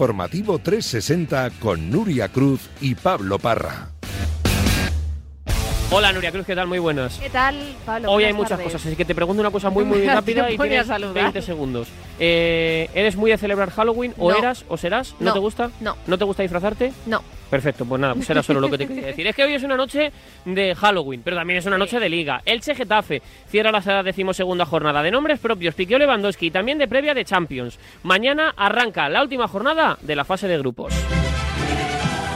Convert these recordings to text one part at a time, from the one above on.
Informativo 360 con Nuria Cruz y Pablo Parra. Hola Nuria Cruz, ¿qué tal? Muy buenas. ¿Qué tal, Pablo? Hoy hay muchas tardes. cosas, así que te pregunto una cosa muy muy rápida y tienes saludar. 20 segundos. Eh, ¿Eres muy de celebrar Halloween o No. eras o serás? ¿No, No. te gusta? No. ¿No te gusta disfrazarte? No. Perfecto, pues nada, pues era solo lo que te quería decir. Es que hoy es una noche de Halloween, pero también es una noche de liga. Elche Getafe cierra la decimosegunda jornada de nombres propios, Piqueo Lewandowski y también de previa de Champions. Mañana arranca la última jornada de la fase de grupos.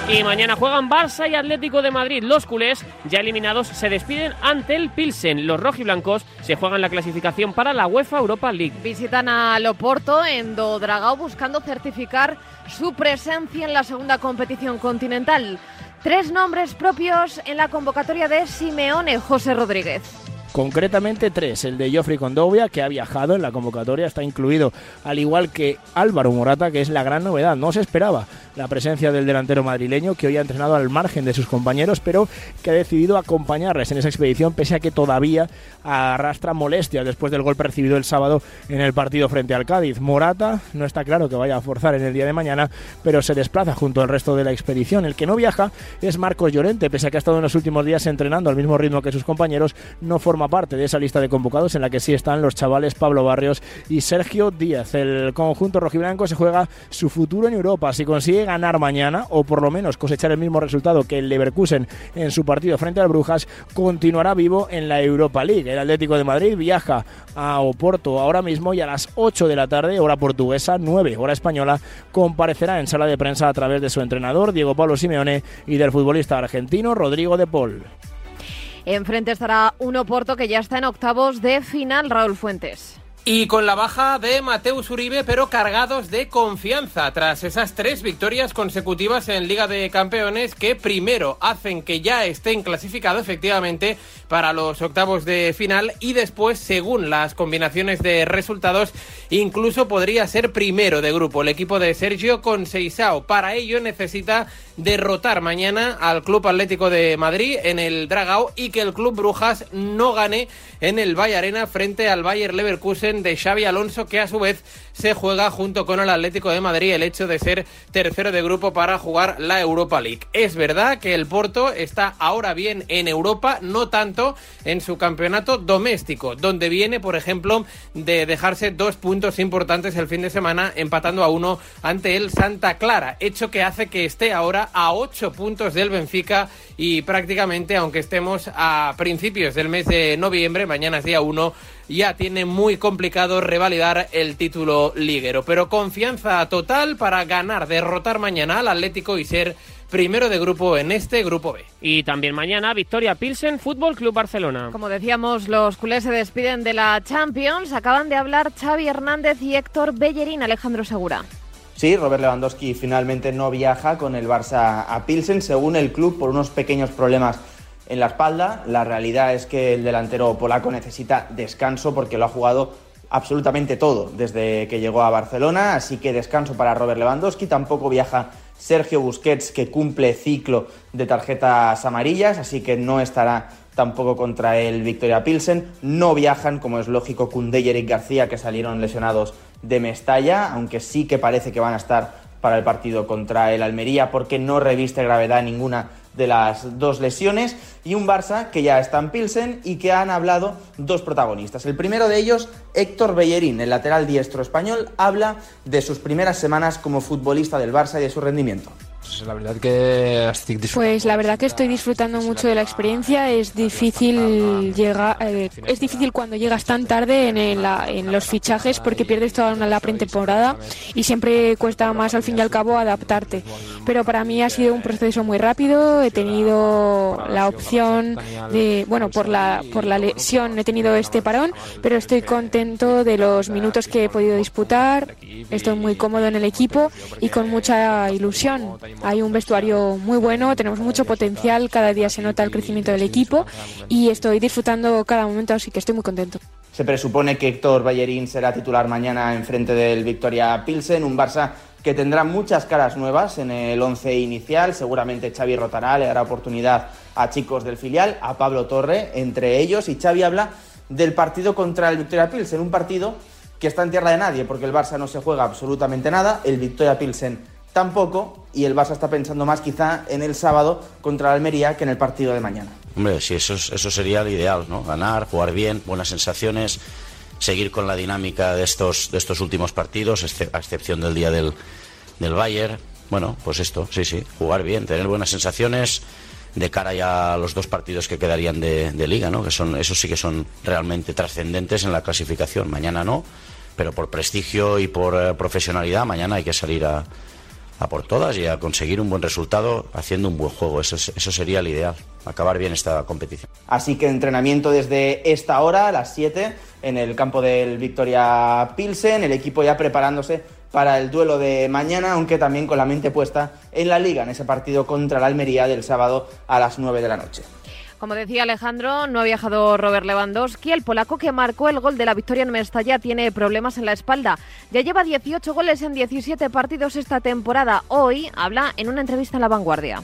Y mañana juegan Barça y Atlético de Madrid. Los culés, ya eliminados, se despiden ante el Pilsen. Los rojiblancos se juegan la clasificación para la UEFA Europa League. Visitan a Loporto en Dodragao buscando certificar su presencia en la segunda competición continental. Tres nombres propios en la convocatoria de Simeone José Rodríguez. Concretamente tres. El de Joffrey Condovia, que ha viajado en la convocatoria, está incluido, al igual que Álvaro Morata, que es la gran novedad. No se esperaba la presencia del delantero madrileño, que hoy ha entrenado al margen de sus compañeros, pero que ha decidido acompañarles en esa expedición, pese a que todavía arrastra molestias después del golpe recibido el sábado en el partido frente al Cádiz. Morata no está claro que vaya a forzar en el día de mañana, pero se desplaza junto al resto de la expedición. El que no viaja es Marcos Llorente, pese a que ha estado en los últimos días entrenando al mismo ritmo que sus compañeros, no forma parte de esa lista de convocados en la que sí están los chavales Pablo Barrios y Sergio Díaz. El conjunto rojiblanco se juega su futuro en Europa. Si consigue ganar mañana, o por lo menos cosechar el mismo resultado que el Leverkusen en su partido frente al Brujas, continuará vivo en la Europa League. El Atlético de Madrid viaja a Oporto ahora mismo y a las 8 de la tarde, hora portuguesa, 9 hora española, comparecerá en sala de prensa a través de su entrenador, Diego Pablo Simeone, y del futbolista argentino Rodrigo de Paul. Enfrente estará un Oporto que ya está en octavos de final, Raúl Fuentes. Y con la baja de Mateus Uribe, pero cargados de confianza tras esas tres victorias consecutivas en Liga de Campeones que primero hacen que ya estén clasificados efectivamente para los octavos de final y después, según las combinaciones de resultados, incluso podría ser primero de grupo el equipo de Sergio Conceizao. Para ello necesita derrotar mañana al Club Atlético de Madrid en el Dragao y que el Club Brujas no gane en el Valle Arena frente al Bayer Leverkusen de Xavi Alonso que a su vez se juega junto con el Atlético de Madrid el hecho de ser tercero de grupo para jugar la Europa League. Es verdad que el Porto está ahora bien en Europa, no tanto en su campeonato doméstico, donde viene, por ejemplo, de dejarse dos puntos importantes el fin de semana empatando a uno ante el Santa Clara, hecho que hace que esté ahora a ocho puntos del Benfica y prácticamente, aunque estemos a principios del mes de noviembre, mañana es día 1, ya tiene muy complicado revalidar el título liguero. Pero confianza total para ganar, derrotar mañana al Atlético y ser primero de grupo en este grupo B. Y también mañana, Victoria Pilsen, Fútbol Club Barcelona. Como decíamos, los culés se despiden de la Champions. Acaban de hablar Xavi Hernández y Héctor Bellerín, Alejandro Segura. Sí, Robert Lewandowski finalmente no viaja con el Barça a Pilsen, según el club, por unos pequeños problemas en la espalda. La realidad es que el delantero polaco necesita descanso porque lo ha jugado absolutamente todo desde que llegó a Barcelona, así que descanso para Robert Lewandowski. Tampoco viaja Sergio Busquets, que cumple ciclo de tarjetas amarillas, así que no estará tampoco contra el Victoria Pilsen. No viajan, como es lógico, Koundé y Eric García, que salieron lesionados de Mestalla, aunque sí que parece que van a estar para el partido contra el Almería, porque no reviste gravedad ninguna de las dos lesiones y un Barça que ya está en Pilsen y que han hablado dos protagonistas. El primero de ellos, Héctor Bellerín, el lateral diestro español, habla de sus primeras semanas como futbolista del Barça y de su rendimiento. La verdad que Pues la verdad que estoy disfrutando mucho de la experiencia. Es difícil llegar, eh, es difícil cuando llegas tan tarde en, el- la- en los fichajes porque pierdes toda una, la pretemporada y siempre cuesta más al fin y al cabo adaptarte. Pero para mí ha sido un proceso muy rápido. He tenido la opción de, bueno, por la por la lesión he tenido este parón, pero estoy contento de los minutos que he podido disputar. Estoy muy cómodo en el equipo y con mucha ilusión. Hay un vestuario muy bueno, tenemos mucho potencial, cada día se nota el crecimiento del equipo y estoy disfrutando cada momento, así que estoy muy contento. Se presupone que Héctor Bellerín será titular mañana en frente del Victoria Pilsen, un Barça que tendrá muchas caras nuevas en el once inicial. Seguramente Xavi rotará, le dará oportunidad a chicos del filial, a Pablo Torre, entre ellos. Y Xavi habla del partido contra el Victoria Pilsen, un partido que está en tierra de nadie, porque el Barça no se juega absolutamente nada. El Victoria Pilsen tampoco, y el Barça está pensando más quizá en el sábado contra la Almería que en el partido de mañana. Hombre, sí, eso, eso sería lo ideal, ¿no? Ganar, jugar bien, buenas sensaciones, seguir con la dinámica de estos, de estos últimos partidos, a excepción del día del, del Bayern. Bueno, pues esto, sí, sí, jugar bien, tener buenas sensaciones de cara ya a los dos partidos que quedarían de, liga, ¿no? Que son, esos sí que son realmente trascendentes en la clasificación. Mañana no, pero por prestigio y por eh, profesionalidad, mañana hay que salir a, a por todas y a conseguir un buen resultado haciendo un buen juego. Eso, eso sería el ideal, acabar bien esta competición. Así que entrenamiento desde esta hora, a las 7, en el campo del Victoria Pilsen, el equipo ya preparándose para el duelo de mañana, aunque también con la mente puesta en la liga, en ese partido contra la Almería del sábado a las 9 de la noche. Como decía Alejandro, no ha viajado Robert Lewandowski. El polaco que marcó el gol de la victoria en Mestalla tiene problemas en la espalda. Ya lleva 18 goles en 17 partidos esta temporada. Hoy habla en una entrevista en La Vanguardia.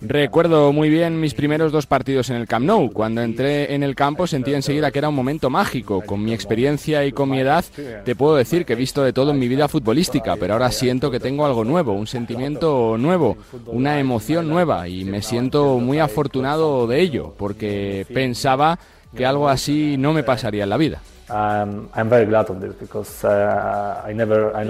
Recuerdo muy bien mis primeros dos partidos en el Camp Nou. Cuando entré en el campo sentí enseguida que era un momento mágico. Con mi experiencia y con mi edad te puedo decir que he visto de todo en mi vida futbolística, pero ahora siento que tengo algo nuevo, un sentimiento nuevo, una emoción nueva y me siento muy afortunado de ello porque pensaba que algo así no me pasaría en la vida.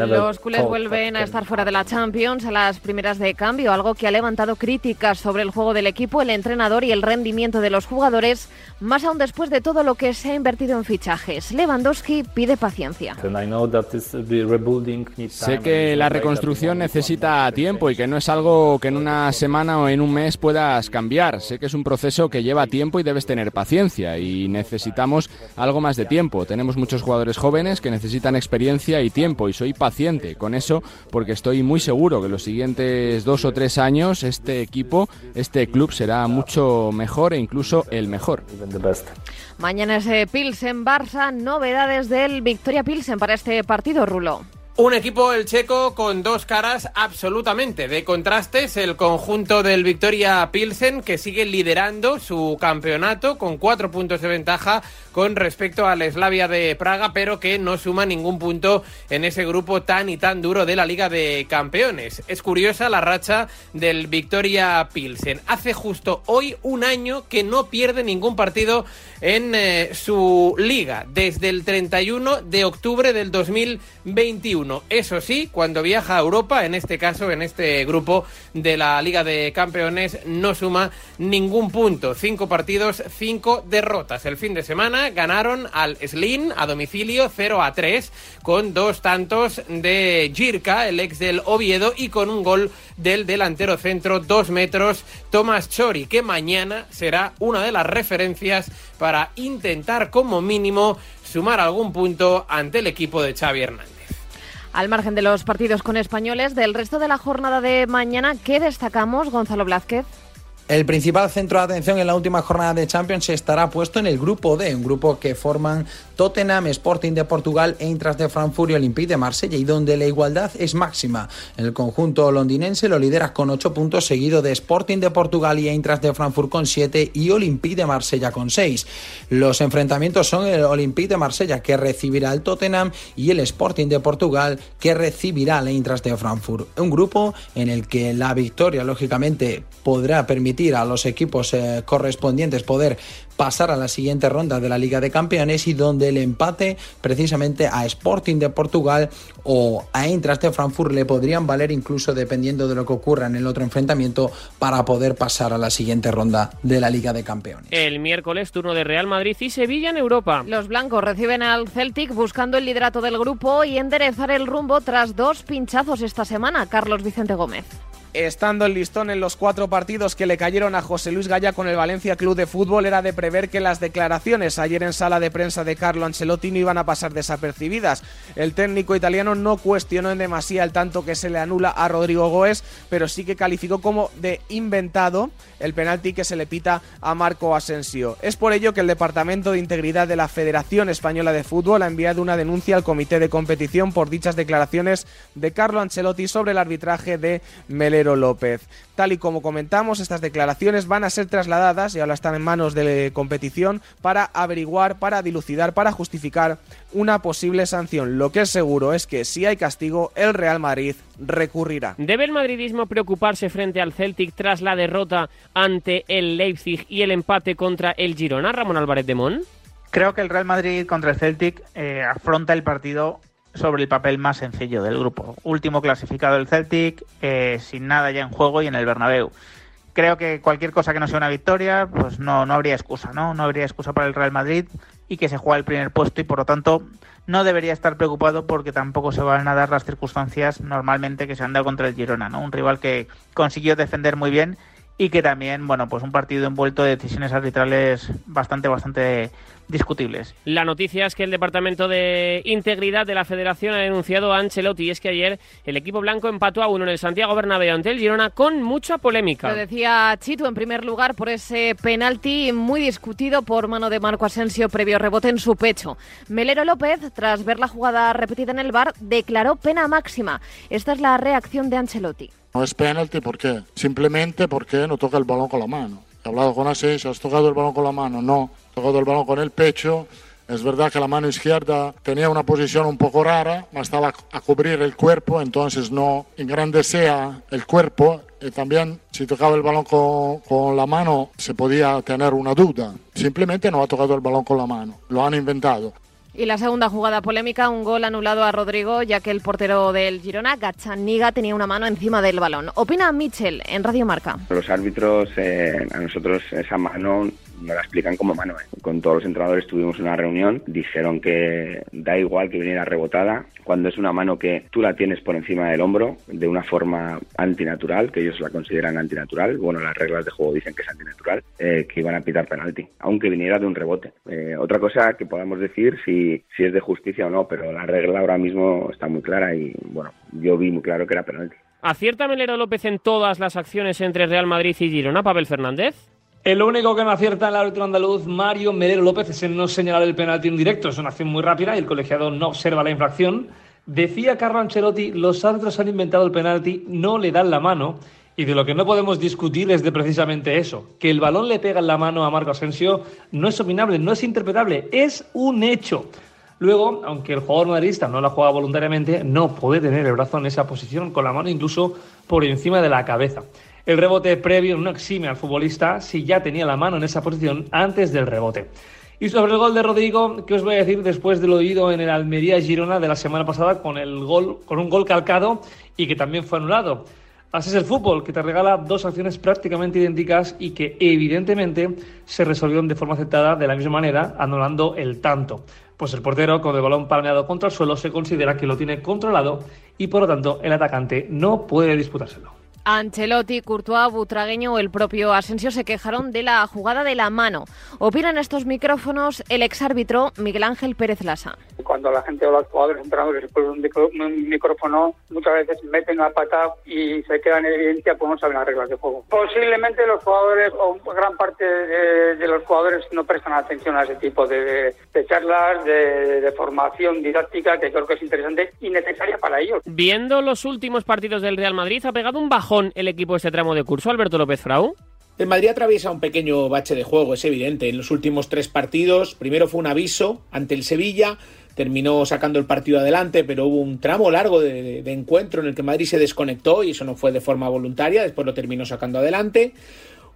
Los culés vuelven a estar fuera de la Champions a las primeras de cambio, algo que ha levantado críticas sobre el juego del equipo, el entrenador y el rendimiento de los jugadores, más aún después de todo lo que se ha invertido en fichajes. Lewandowski pide paciencia. Sé que la reconstrucción necesita tiempo y que no es algo que en una semana o en un mes puedas cambiar. Sé que es un proceso que lleva tiempo y debes tener paciencia y necesitamos algo más de tiempo tenemos muchos jugadores jóvenes que necesitan experiencia y tiempo y soy paciente con eso porque estoy muy seguro que los siguientes dos o tres años este equipo, este club será mucho mejor e incluso el mejor. Mañana es Pilsen Barça, novedades del Victoria Pilsen para este partido, Rulo. Un equipo, el checo, con dos caras absolutamente de contrastes. El conjunto del Victoria Pilsen, que sigue liderando su campeonato con cuatro puntos de ventaja con respecto al Slavia de Praga, pero que no suma ningún punto en ese grupo tan y tan duro de la Liga de Campeones. Es curiosa la racha del Victoria Pilsen. Hace justo hoy un año que no pierde ningún partido en eh, su liga, desde el 31 de octubre del 2021. Eso sí, cuando viaja a Europa, en este caso, en este grupo de la Liga de Campeones, no suma ningún punto. Cinco partidos, cinco derrotas. El fin de semana ganaron al Slin a domicilio 0 a 3, con dos tantos de Jirka, el ex del Oviedo, y con un gol del delantero centro, dos metros, Tomás Chori, que mañana será una de las referencias para intentar como mínimo sumar algún punto ante el equipo de Xavi Hernández. Al margen de los partidos con españoles, del resto de la jornada de mañana, ¿qué destacamos, Gonzalo Blázquez? El principal centro de atención en la última jornada de Champions estará puesto en el grupo D, un grupo que forman Tottenham, Sporting de Portugal, Eintracht de Frankfurt y Olympique de Marsella, y donde la igualdad es máxima. El conjunto londinense lo lidera con 8 puntos, seguido de Sporting de Portugal y Eintracht de Frankfurt con 7 y Olympique de Marsella con 6. Los enfrentamientos son el Olympique de Marsella que recibirá al Tottenham y el Sporting de Portugal que recibirá al Eintracht de Frankfurt. Un grupo en el que la victoria, lógicamente, podrá permitir a los equipos eh, correspondientes poder pasar a la siguiente ronda de la Liga de Campeones y donde el empate precisamente a Sporting de Portugal o a Eintracht de Frankfurt le podrían valer incluso dependiendo de lo que ocurra en el otro enfrentamiento para poder pasar a la siguiente ronda de la Liga de Campeones. El miércoles turno de Real Madrid y Sevilla en Europa. Los blancos reciben al Celtic buscando el liderato del grupo y enderezar el rumbo tras dos pinchazos esta semana. Carlos Vicente Gómez estando el listón en los cuatro partidos que le cayeron a José Luis Gaya con el Valencia Club de Fútbol, era de prever que las declaraciones ayer en sala de prensa de Carlo Ancelotti no iban a pasar desapercibidas. El técnico italiano no cuestionó en demasía el tanto que se le anula a Rodrigo Goes, pero sí que calificó como de inventado el penalti que se le pita a Marco Asensio. Es por ello que el Departamento de Integridad de la Federación Española de Fútbol ha enviado una denuncia al Comité de Competición por dichas declaraciones de Carlo Ancelotti sobre el arbitraje de Mele López. Tal y como comentamos, estas declaraciones van a ser trasladadas y ahora están en manos de competición para averiguar, para dilucidar, para justificar una posible sanción. Lo que es seguro es que si hay castigo, el Real Madrid recurrirá. ¿Debe el madridismo preocuparse frente al Celtic tras la derrota ante el Leipzig y el empate contra el Girona, Ramón Álvarez de Mon? Creo que el Real Madrid contra el Celtic eh, afronta el partido sobre el papel más sencillo del grupo. Último clasificado el Celtic, eh, sin nada ya en juego y en el Bernabéu. Creo que cualquier cosa que no sea una victoria, pues no, no habría excusa, ¿no? No habría excusa para el Real Madrid y que se juega el primer puesto y por lo tanto no debería estar preocupado porque tampoco se van a dar las circunstancias normalmente que se han dado contra el Girona, ¿no? Un rival que consiguió defender muy bien y que también, bueno, pues un partido envuelto de decisiones arbitrales bastante, bastante discutibles. La noticia es que el Departamento de Integridad de la Federación ha denunciado a Ancelotti y es que ayer el equipo blanco empató a uno en el Santiago Bernabéu ante el Girona con mucha polémica. Lo decía Chito en primer lugar por ese penalti muy discutido por mano de Marco Asensio previo rebote en su pecho. Melero López, tras ver la jugada repetida en el bar, declaró pena máxima. Esta es la reacción de Ancelotti. No es penalti, ¿por qué? Simplemente porque no toca el balón con la mano. He hablado con Asensio, ¿has tocado el balón con la mano? No, he tocado el balón con el pecho. Es verdad que la mano izquierda tenía una posición un poco rara, estaba a cubrir el cuerpo, entonces no engrandecía el cuerpo. Y también si tocaba el balón con, con la mano se podía tener una duda. Simplemente no ha tocado el balón con la mano, lo han inventado. Y la segunda jugada polémica, un gol anulado a Rodrigo, ya que el portero del Girona, Gachaniga, tenía una mano encima del balón. Opina Mitchell en Radio Marca. Los árbitros, eh, a nosotros esa mano no la explican como mano. ¿eh? Con todos los entrenadores tuvimos una reunión, dijeron que da igual que viniera rebotada, cuando es una mano que tú la tienes por encima del hombro de una forma antinatural, que ellos la consideran antinatural, bueno, las reglas de juego dicen que es antinatural, eh, que iban a pitar penalti, aunque viniera de un rebote. Eh, otra cosa que podamos decir si, si es de justicia o no, pero la regla ahora mismo está muy clara y bueno, yo vi muy claro que era penalti. ¿Acierta Melero López en todas las acciones entre Real Madrid y Girona, Pavel Fernández? El único que no acierta en el árbitro andaluz, Mario Melero López, es en no señalar el penalti en directo. Es una acción muy rápida y el colegiado no observa la infracción. Decía Carlo Ancelotti, los árbitros han inventado el penalti, no le dan la mano. Y de lo que no podemos discutir es de precisamente eso. Que el balón le pega en la mano a Marco Asensio no es opinable, no es interpretable, es un hecho. Luego, aunque el jugador madridista no la juega voluntariamente, no puede tener el brazo en esa posición con la mano incluso por encima de la cabeza. El rebote previo no exime al futbolista si ya tenía la mano en esa posición antes del rebote. Y sobre el gol de Rodrigo, ¿qué os voy a decir después de lo oído en el Almería Girona de la semana pasada con el gol, con un gol calcado y que también fue anulado? Así es el fútbol, que te regala dos acciones prácticamente idénticas y que evidentemente se resolvieron de forma aceptada de la misma manera, anulando el tanto. Pues el portero con el balón palmeado contra el suelo se considera que lo tiene controlado y por lo tanto el atacante no puede disputárselo. Ancelotti, Courtois, Butragueño o el propio Asensio se quejaron de la jugada de la mano. Opinan estos micrófonos el exárbitro Miguel Ángel Pérez Lasa. Cuando la gente o los jugadores entrenadores se ponen un micrófono, muchas veces meten la pata y se quedan en evidencia pues no saben las reglas de juego. Posiblemente los jugadores o gran parte de, los jugadores no prestan atención a ese tipo de, charlas, de, de formación didáctica que creo que es interesante y necesaria para ellos. Viendo los últimos partidos del Real Madrid, ha pegado un bajón el equipo este tramo de curso, Alberto López Frau? El Madrid atraviesa un pequeño bache de juego, es evidente. En los últimos tres partidos, primero fue un aviso ante el Sevilla, terminó sacando el partido adelante, pero hubo un tramo largo de, encuentro en el que Madrid se desconectó y eso no fue de forma voluntaria, después lo terminó sacando adelante.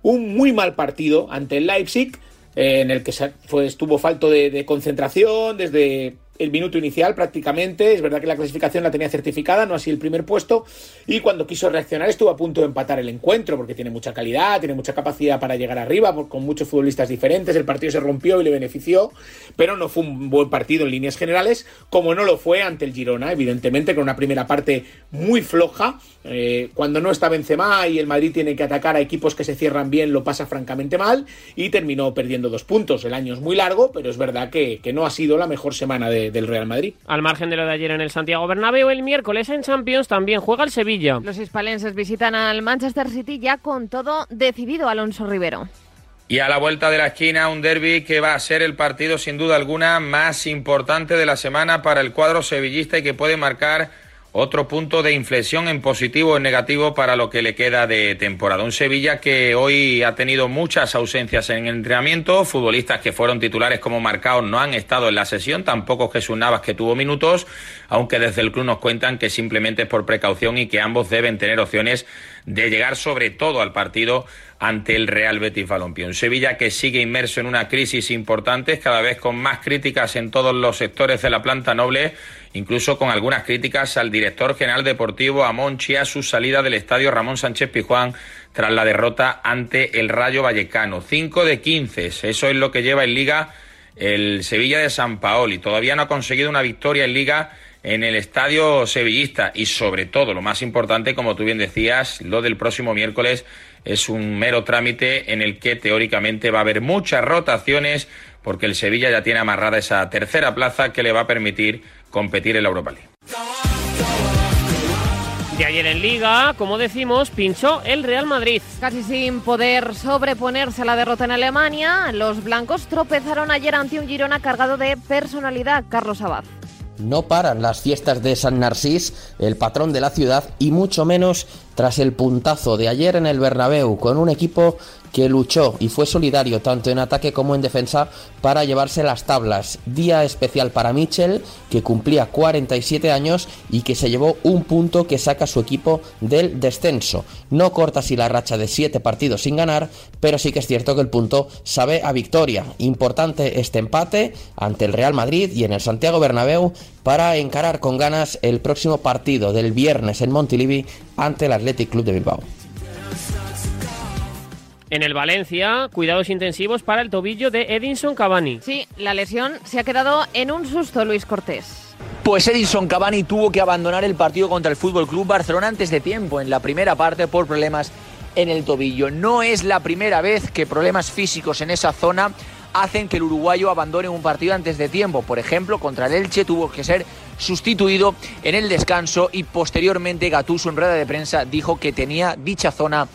Un muy mal partido ante el Leipzig, eh, en el que fue, estuvo falto de concentración desde el minuto inicial prácticamente. Es verdad que la clasificación la tenía certificada, no así el primer puesto. Y cuando quiso reaccionar estuvo a punto de empatar el encuentro porque tiene mucha calidad, tiene mucha capacidad para llegar arriba, con muchos futbolistas diferentes. El partido se rompió y le benefició, pero no fue un buen partido en líneas generales, como no lo fue ante el Girona, evidentemente, con una primera parte muy floja. Eh, cuando no está Benzema y el Madrid tiene que atacar a equipos que se cierran bien, lo pasa francamente mal y terminó perdiendo dos puntos. El año es muy largo, pero es verdad que, que no ha sido la mejor semana de del Real Madrid. Al margen de lo de ayer en el Santiago Bernabéu, el miércoles en Champions también juega el Sevilla. Los hispalenses visitan al Manchester City ya con todo decidido, Alonso Rivero. Y a la vuelta de la esquina, un derby que va a ser el partido sin duda alguna más importante de la semana para el cuadro sevillista y que puede marcar otro punto de inflexión en positivo o en negativo para lo que le queda de temporada. Un Sevilla que hoy ha tenido muchas ausencias en el entrenamiento, futbolistas que fueron titulares como marcados no han estado en la sesión, tampoco Jesús Navas que tuvo minutos, aunque desde el club nos cuentan que simplemente es por precaución y que ambos deben tener opciones de llegar sobre todo al partido ante el Real Betis Balompié. Un Sevilla que sigue inmerso en una crisis importante, cada vez con más críticas en todos los sectores de la planta noble, incluso con algunas críticas al director general deportivo, a Monchi, a su salida del estadio Ramón Sánchez Pijuán tras la derrota ante el Rayo Vallecano. 5 de 15, eso es lo que lleva en liga el Sevilla de San Paoli. Todavía no ha conseguido una victoria en liga en el estadio sevillista y sobre todo, lo más importante, como tú bien decías, lo del próximo miércoles es un mero trámite en el que teóricamente va a haber muchas rotaciones porque el Sevilla ya tiene amarrada esa tercera plaza que le va a permitir competir en la Europa League. De ayer en Liga, como decimos, pinchó el Real Madrid. Casi sin poder sobreponerse a la derrota en Alemania, los blancos tropezaron ayer ante un Girona cargado de personalidad, Carlos Abad. No paran las fiestas de San Narcís, el patrón de la ciudad, y mucho menos tras el puntazo de ayer en el Bernabéu con un equipo que luchó y fue solidario tanto en ataque como en defensa para llevarse las tablas. Día especial para Michel, que cumplía 47 años y que se llevó un punto que saca a su equipo del descenso. No corta así la racha de 7 partidos sin ganar, pero sí que es cierto que el punto sabe a victoria. Importante este empate ante el Real Madrid y en el Santiago Bernabéu para encarar con ganas el próximo partido del viernes en Montilivi ante el Athletic Club de Bilbao. En el Valencia, cuidados intensivos para el tobillo de Edinson Cavani. Sí, la lesión se ha quedado en un susto, Luis Cortés. Pues Edinson Cavani tuvo que abandonar el partido contra el Fútbol Club Barcelona antes de tiempo en la primera parte por problemas en el tobillo. No es la primera vez que problemas físicos en esa zona hacen que el uruguayo abandone un partido antes de tiempo. Por ejemplo, contra el Elche tuvo que ser sustituido en el descanso y posteriormente Gatuso en rueda de prensa dijo que tenía dicha zona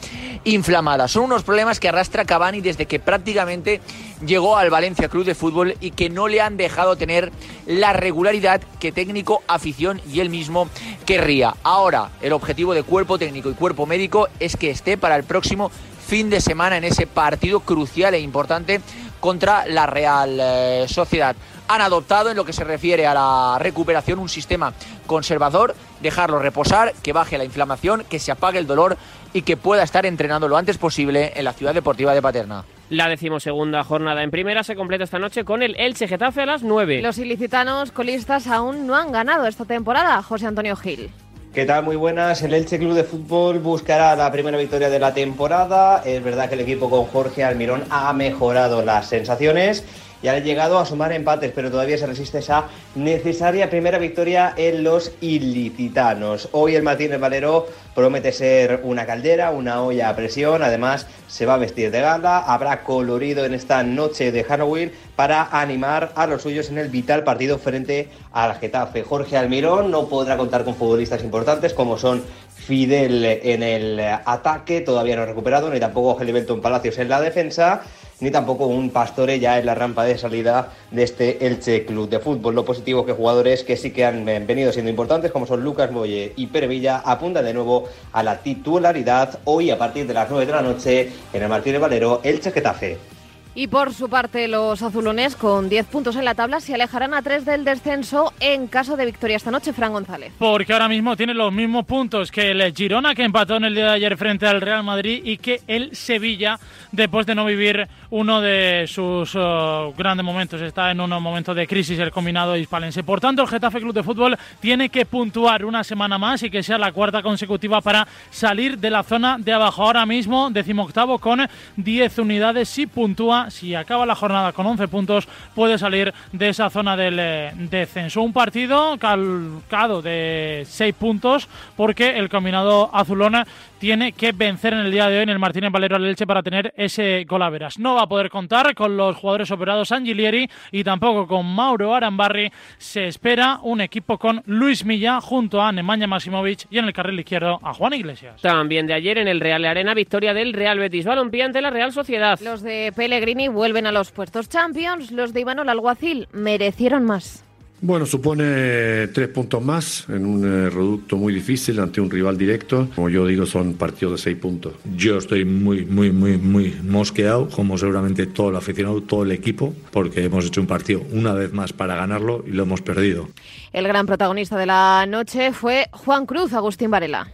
inflamada. Son unos problemas que arrastra Cavani desde que prácticamente llegó al Valencia Club de Fútbol y que no le han dejado tener la regularidad que técnico, afición y él mismo querría. Ahora, el objetivo de cuerpo técnico y cuerpo médico es que esté para el próximo fin de semana en ese partido crucial e importante contra la Real eh, Sociedad. Han adoptado en lo que se refiere a la recuperación un sistema conservador, dejarlo reposar, que baje la inflamación, que se apague el dolor y que pueda estar entrenando lo antes posible en la ciudad deportiva de Paterna. La decimosegunda jornada en primera se completa esta noche con el Elche Getafe a las 9. Los ilicitanos colistas aún no han ganado esta temporada, José Antonio Gil. ¿Qué tal? Muy buenas. El Elche Club de Fútbol buscará la primera victoria de la temporada. Es verdad que el equipo con Jorge Almirón ha mejorado las sensaciones y ha llegado a sumar empates, pero todavía se resiste esa necesaria primera victoria en los ilicitanos. Hoy el Martínez Valero promete ser una caldera, una olla a presión, además se va a vestir de gala, habrá colorido en esta noche de Halloween para animar a los suyos en el vital partido frente al Getafe. Jorge Almirón no podrá contar con futbolistas importantes como son Fidel en el ataque, todavía no recuperado, ni tampoco Gelibelton Palacios en la defensa ni tampoco un Pastore ya en la rampa de salida de este Elche Club de Fútbol. Lo positivo es que jugadores que sí que han eh, venido siendo importantes, como son Lucas Molle y Pere Villa, apuntan de nuevo a la titularidad hoy a partir de las 9 de la noche en el Martínez Valero, Elche Getafe. Y por su parte, los azulones, con 10 puntos en la tabla, se alejarán a 3 del descenso en caso de victoria esta noche, Fran González. Porque ahora mismo tiene los mismos puntos que el Girona, que empató en el día de ayer frente al Real Madrid, y que el Sevilla, después de no vivir uno de sus uh, grandes momentos, está en un momento de crisis el combinado hispalense. Por tanto, el Getafe Club de Fútbol tiene que puntuar una semana más y que sea la cuarta consecutiva para salir de la zona de abajo. Ahora mismo, decimoctavo con 10 unidades, si puntúa si acaba la jornada con 11 puntos, puede salir de esa zona del eh, descenso. Un partido calcado de 6 puntos porque el combinado azulona tiene que vencer en el día de hoy en el Martínez Valero al Leche para tener ese golaveras. No va a poder contar con los jugadores operados Angilieri y tampoco con Mauro Arambarri. Se espera un equipo con Luis Milla junto a Nemanja Maximovic y en el carril izquierdo a Juan Iglesias. También de ayer en el Real Arena, victoria del Real Betis Balompié ante la Real Sociedad. Los de Pellegrini vuelven a los puestos Champions, los de Imanol Alguacil merecieron más. Bueno, supone tres puntos más en un eh, reducto muy difícil ante un rival directo. Como yo digo, son partidos de seis puntos. Yo estoy muy, muy, muy, muy mosqueado, como seguramente todo el aficionado, todo el equipo, porque hemos hecho un partido una vez más para ganarlo y lo hemos perdido. El gran protagonista de la noche fue Juan Cruz, Agustín Varela.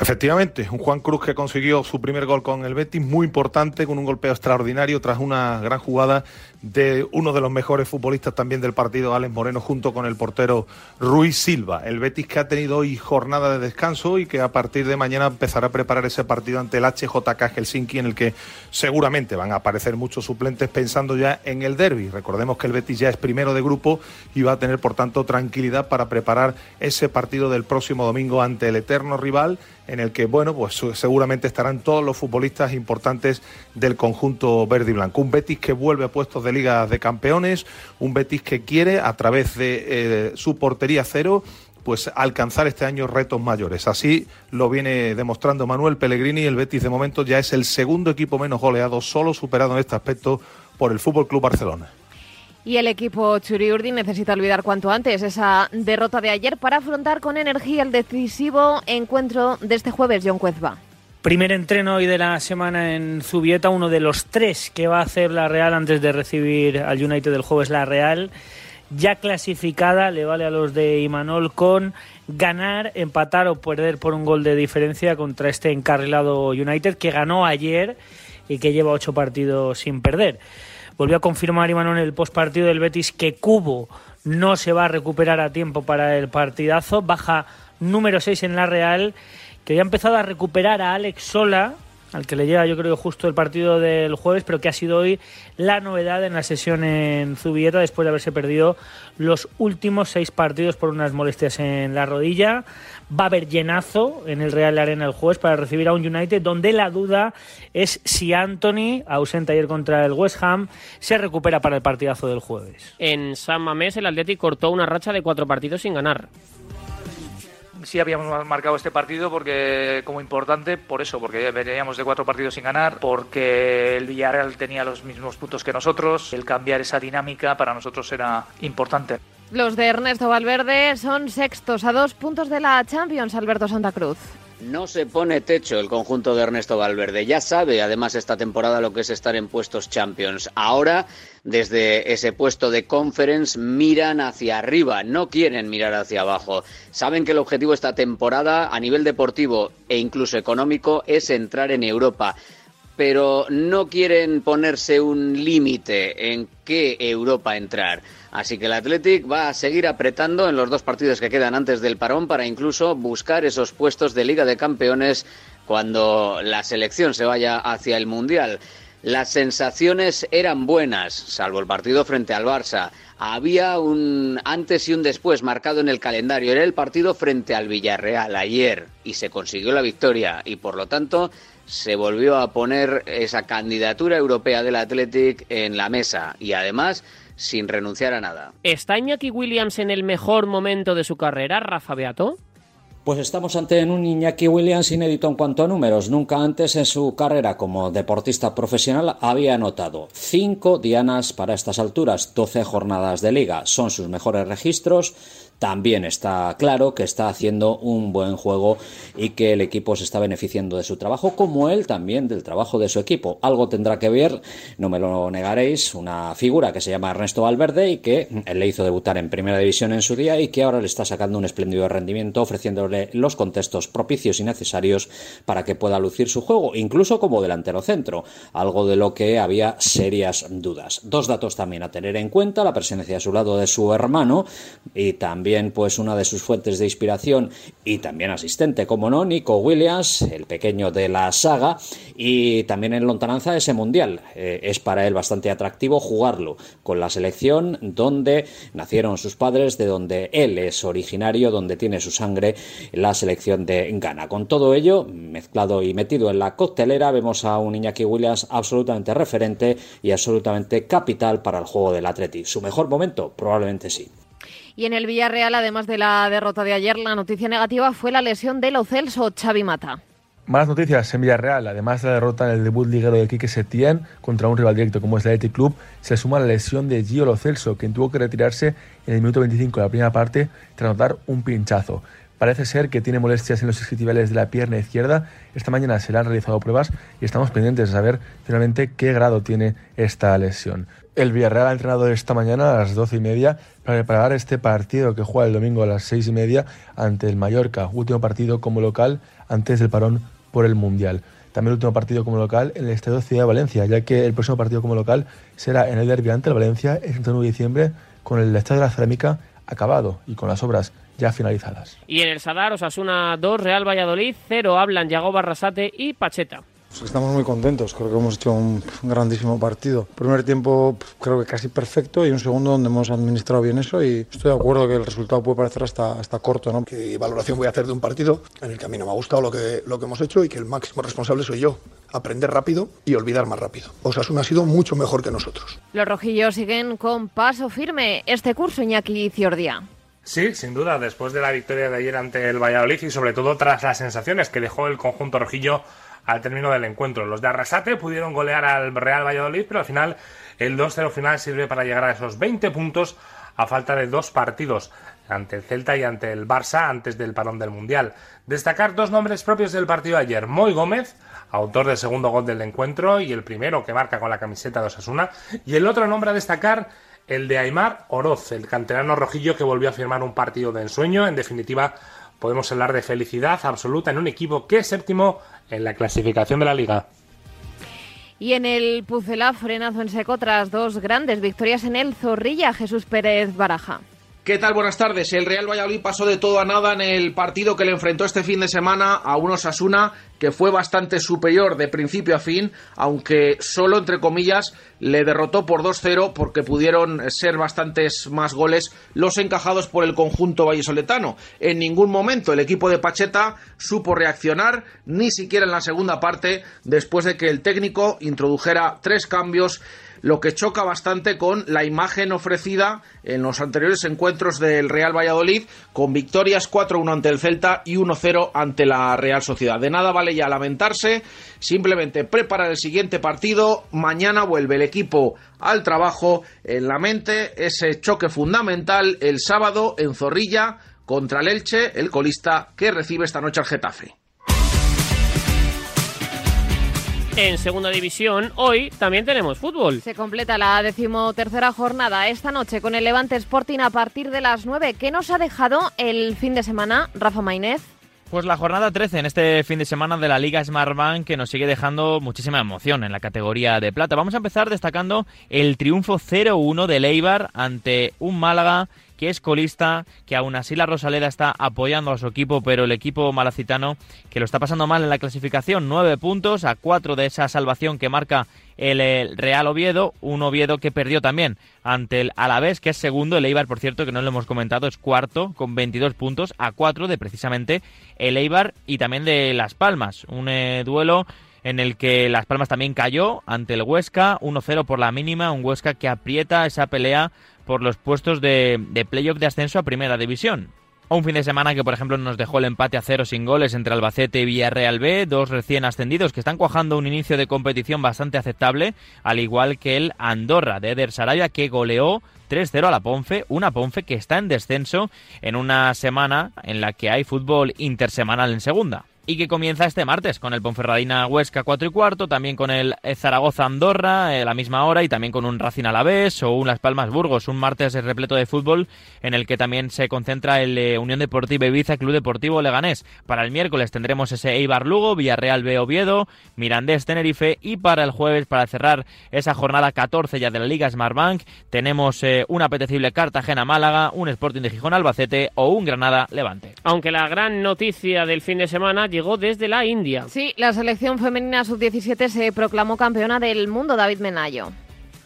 Efectivamente, un Juan Cruz que consiguió su primer gol con el Betis, muy importante, con un golpeo extraordinario tras una gran jugada de uno de los mejores futbolistas también del partido, Alex Moreno, junto con el portero Ruiz Silva. El Betis que ha tenido hoy jornada de descanso y que a partir de mañana empezará a preparar ese partido ante el HJK Helsinki, en el que seguramente van a aparecer muchos suplentes pensando ya en el derby. Recordemos que el Betis ya es primero de grupo y va a tener, por tanto, tranquilidad para preparar ese partido del próximo domingo ante el eterno rival en el que, bueno, pues seguramente estarán todos los futbolistas importantes del conjunto verde y blanco. Un Betis que vuelve a puestos de Liga de Campeones, un Betis que quiere, a través de eh, su portería cero, pues alcanzar este año retos mayores. Así lo viene demostrando Manuel Pellegrini. El Betis de momento ya es el segundo equipo menos goleado, solo superado en este aspecto por el Fútbol Club Barcelona. Y el equipo Churiurdi necesita olvidar cuanto antes esa derrota de ayer para afrontar con energía el decisivo encuentro de este jueves, John Cuezba. Primer entreno hoy de la semana en Zubieta, uno de los tres que va a hacer la Real antes de recibir al United del jueves la Real. Ya clasificada, le vale a los de Imanol con ganar, empatar o perder por un gol de diferencia contra este encarrilado United que ganó ayer y que lleva ocho partidos sin perder. Volvió a confirmar Imanol en el postpartido del Betis que Cubo no se va a recuperar a tiempo para el partidazo. Baja número 6 en la Real, que ya ha empezado a recuperar a Alex Sola, al que le lleva yo creo justo el partido del jueves, pero que ha sido hoy la novedad en la sesión en Zubieta después de haberse perdido los últimos seis partidos por unas molestias en la rodilla. Va a haber llenazo en el Real Arena el jueves para recibir a un United donde la duda es si Anthony, ausente ayer contra el West Ham, se recupera para el partidazo del jueves. En San Mamés el Athletic cortó una racha de cuatro partidos sin ganar sí habíamos marcado este partido porque como importante por eso, porque veníamos de cuatro partidos sin ganar, porque el Villarreal tenía los mismos puntos que nosotros, el cambiar esa dinámica para nosotros era importante. Los de Ernesto Valverde son sextos a dos puntos de la Champions, Alberto Santa Cruz. No se pone techo el conjunto de Ernesto Valverde. Ya sabe, además, esta temporada lo que es estar en puestos Champions. Ahora, desde ese puesto de conference, miran hacia arriba, no quieren mirar hacia abajo. Saben que el objetivo esta temporada, a nivel deportivo e incluso económico, es entrar en Europa pero no quieren ponerse un límite en qué Europa entrar. Así que el Athletic va a seguir apretando en los dos partidos que quedan antes del parón para incluso buscar esos puestos de Liga de Campeones cuando la selección se vaya hacia el Mundial. Las sensaciones eran buenas, salvo el partido frente al Barça. Había un antes y un después marcado en el calendario. Era el partido frente al Villarreal ayer y se consiguió la victoria y por lo tanto se volvió a poner esa candidatura europea del Athletic en la mesa y además sin renunciar a nada. ¿Está Iñaki Williams en el mejor momento de su carrera, Rafa Beato? Pues estamos ante un Iñaki Williams inédito en cuanto a números. Nunca antes en su carrera como deportista profesional había anotado cinco dianas para estas alturas, 12 jornadas de liga. Son sus mejores registros también está claro que está haciendo un buen juego y que el equipo se está beneficiando de su trabajo, como él también del trabajo de su equipo. Algo tendrá que ver, no me lo negaréis, una figura que se llama Ernesto Valverde y que le hizo debutar en primera división en su día y que ahora le está sacando un espléndido rendimiento, ofreciéndole los contextos propicios y necesarios para que pueda lucir su juego, incluso como delantero centro, algo de lo que había serias dudas. Dos datos también a tener en cuenta, la presencia a su lado de su hermano y también pues una de sus fuentes de inspiración y también asistente, como no, Nico Williams, el pequeño de la saga, y también en lontananza ese mundial. Eh, es para él bastante atractivo jugarlo con la selección donde nacieron sus padres, de donde él es originario, donde tiene su sangre la selección de Ghana. Con todo ello, mezclado y metido en la coctelera, vemos a un Iñaki Williams absolutamente referente y absolutamente capital para el juego del Atleti. ¿Su mejor momento? Probablemente sí. Y en el Villarreal, además de la derrota de ayer, la noticia negativa fue la lesión del Ocelso Xavi Mata. Malas noticias en Villarreal, además de la derrota en el debut liguero de Quique Setién contra un rival directo como es el Athletic Club, se suma la lesión de Gio Lo Celso, quien tuvo que retirarse en el minuto 25 de la primera parte tras notar un pinchazo. Parece ser que tiene molestias en los isquiotibiales de la pierna izquierda. Esta mañana se le han realizado pruebas y estamos pendientes de saber finalmente qué grado tiene esta lesión. El Villarreal ha entrenado esta mañana a las doce y media para preparar este partido que juega el domingo a las seis y media ante el Mallorca, último partido como local antes del parón por el Mundial. También el último partido como local en el Estadio Ciudad de Valencia, ya que el próximo partido como local será en el derbi ante el Valencia el 31 de diciembre con el Estadio de la Cerámica acabado y con las obras ya finalizadas. Y en el Sadar, Osasuna 2, Real Valladolid 0, hablan Yago Barrasate y Pacheta. Pues estamos muy contentos, creo que hemos hecho un grandísimo partido. Primer tiempo creo que casi perfecto y un segundo donde hemos administrado bien eso y estoy de acuerdo que el resultado puede parecer hasta, hasta corto. ¿no? ¿Qué valoración voy a hacer de un partido en el que a mí no me ha gustado lo que, lo que hemos hecho y que el máximo responsable soy yo? Aprender rápido y olvidar más rápido. Osasuna ha sido mucho mejor que nosotros. Los rojillos siguen con paso firme este curso Iñaki Ciordia. Sí, sin duda, después de la victoria de ayer ante el Valladolid y sobre todo tras las sensaciones que dejó el conjunto rojillo al término del encuentro. Los de Arrasate pudieron golear al Real Valladolid, pero al final el 2-0 final sirve para llegar a esos 20 puntos a falta de dos partidos ante el Celta y ante el Barça antes del parón del Mundial. Destacar dos nombres propios del partido de ayer. Moy Gómez, autor del segundo gol del encuentro y el primero que marca con la camiseta de Osasuna. Y el otro nombre a destacar, el de Aymar Oroz, el canterano rojillo que volvió a firmar un partido de ensueño. En definitiva, podemos hablar de felicidad absoluta en un equipo que es séptimo en la clasificación de la liga. Y en el Pucelá, frenazo en seco tras dos grandes victorias en el Zorrilla, Jesús Pérez Baraja. ¿Qué tal? Buenas tardes. El Real Valladolid pasó de todo a nada en el partido que le enfrentó este fin de semana a un Osasuna que fue bastante superior de principio a fin, aunque solo, entre comillas, le derrotó por 2-0 porque pudieron ser bastantes más goles los encajados por el conjunto vallesoletano. En ningún momento el equipo de Pacheta supo reaccionar, ni siquiera en la segunda parte, después de que el técnico introdujera tres cambios lo que choca bastante con la imagen ofrecida en los anteriores encuentros del Real Valladolid, con victorias 4-1 ante el Celta y 1-0 ante la Real Sociedad. De nada vale ya lamentarse, simplemente preparar el siguiente partido. Mañana vuelve el equipo al trabajo en la mente, ese choque fundamental el sábado en Zorrilla contra el Elche, el colista que recibe esta noche al Getafe. En segunda división, hoy también tenemos fútbol. Se completa la decimotercera jornada esta noche con el Levante Sporting a partir de las 9. ¿Qué nos ha dejado el fin de semana, Rafa Mainez? Pues la jornada 13 en este fin de semana de la Liga Smartbank que nos sigue dejando muchísima emoción en la categoría de plata. Vamos a empezar destacando el triunfo 0-1 del Eibar ante un Málaga que es colista, que aún así la Rosaleda está apoyando a su equipo, pero el equipo malacitano que lo está pasando mal en la clasificación, nueve puntos a cuatro de esa salvación que marca el, Real Oviedo, un Oviedo que perdió también ante el Alavés, que es segundo, el Eibar, por cierto, que no lo hemos comentado, es cuarto con 22 puntos a cuatro de precisamente el Eibar y también de Las Palmas, un eh, duelo en el que Las Palmas también cayó ante el Huesca, 1-0 por la mínima, un Huesca que aprieta esa pelea por los puestos de, de playoff de ascenso a Primera División. Un fin de semana que, por ejemplo, nos dejó el empate a cero sin goles entre Albacete y Villarreal B, dos recién ascendidos que están cuajando un inicio de competición bastante aceptable, al igual que el Andorra de Eder Sarabia, que goleó 3-0 a la Ponfe, una Ponfe que está en descenso en una semana en la que hay fútbol intersemanal en segunda y que comienza este martes con el Ponferradina Huesca 4 y cuarto, también con el Zaragoza Andorra a eh, la misma hora y también con un Racing Alavés o un Las Palmas Burgos, un martes repleto de fútbol en el que también se concentra el eh, Unión Deportiva Ibiza Club Deportivo Leganés. Para el miércoles tendremos ese Eibar Lugo, Villarreal B Oviedo, Mirandés Tenerife y para el jueves para cerrar esa jornada 14 ya de la Liga Smartbank tenemos eh, un apetecible Cartagena Málaga, un Sporting de Gijón Albacete o un Granada Levante. Aunque la gran noticia del fin de semana llegó desde la India. Sí, la selección femenina sub-17 se proclamó campeona del mundo, David Menayo.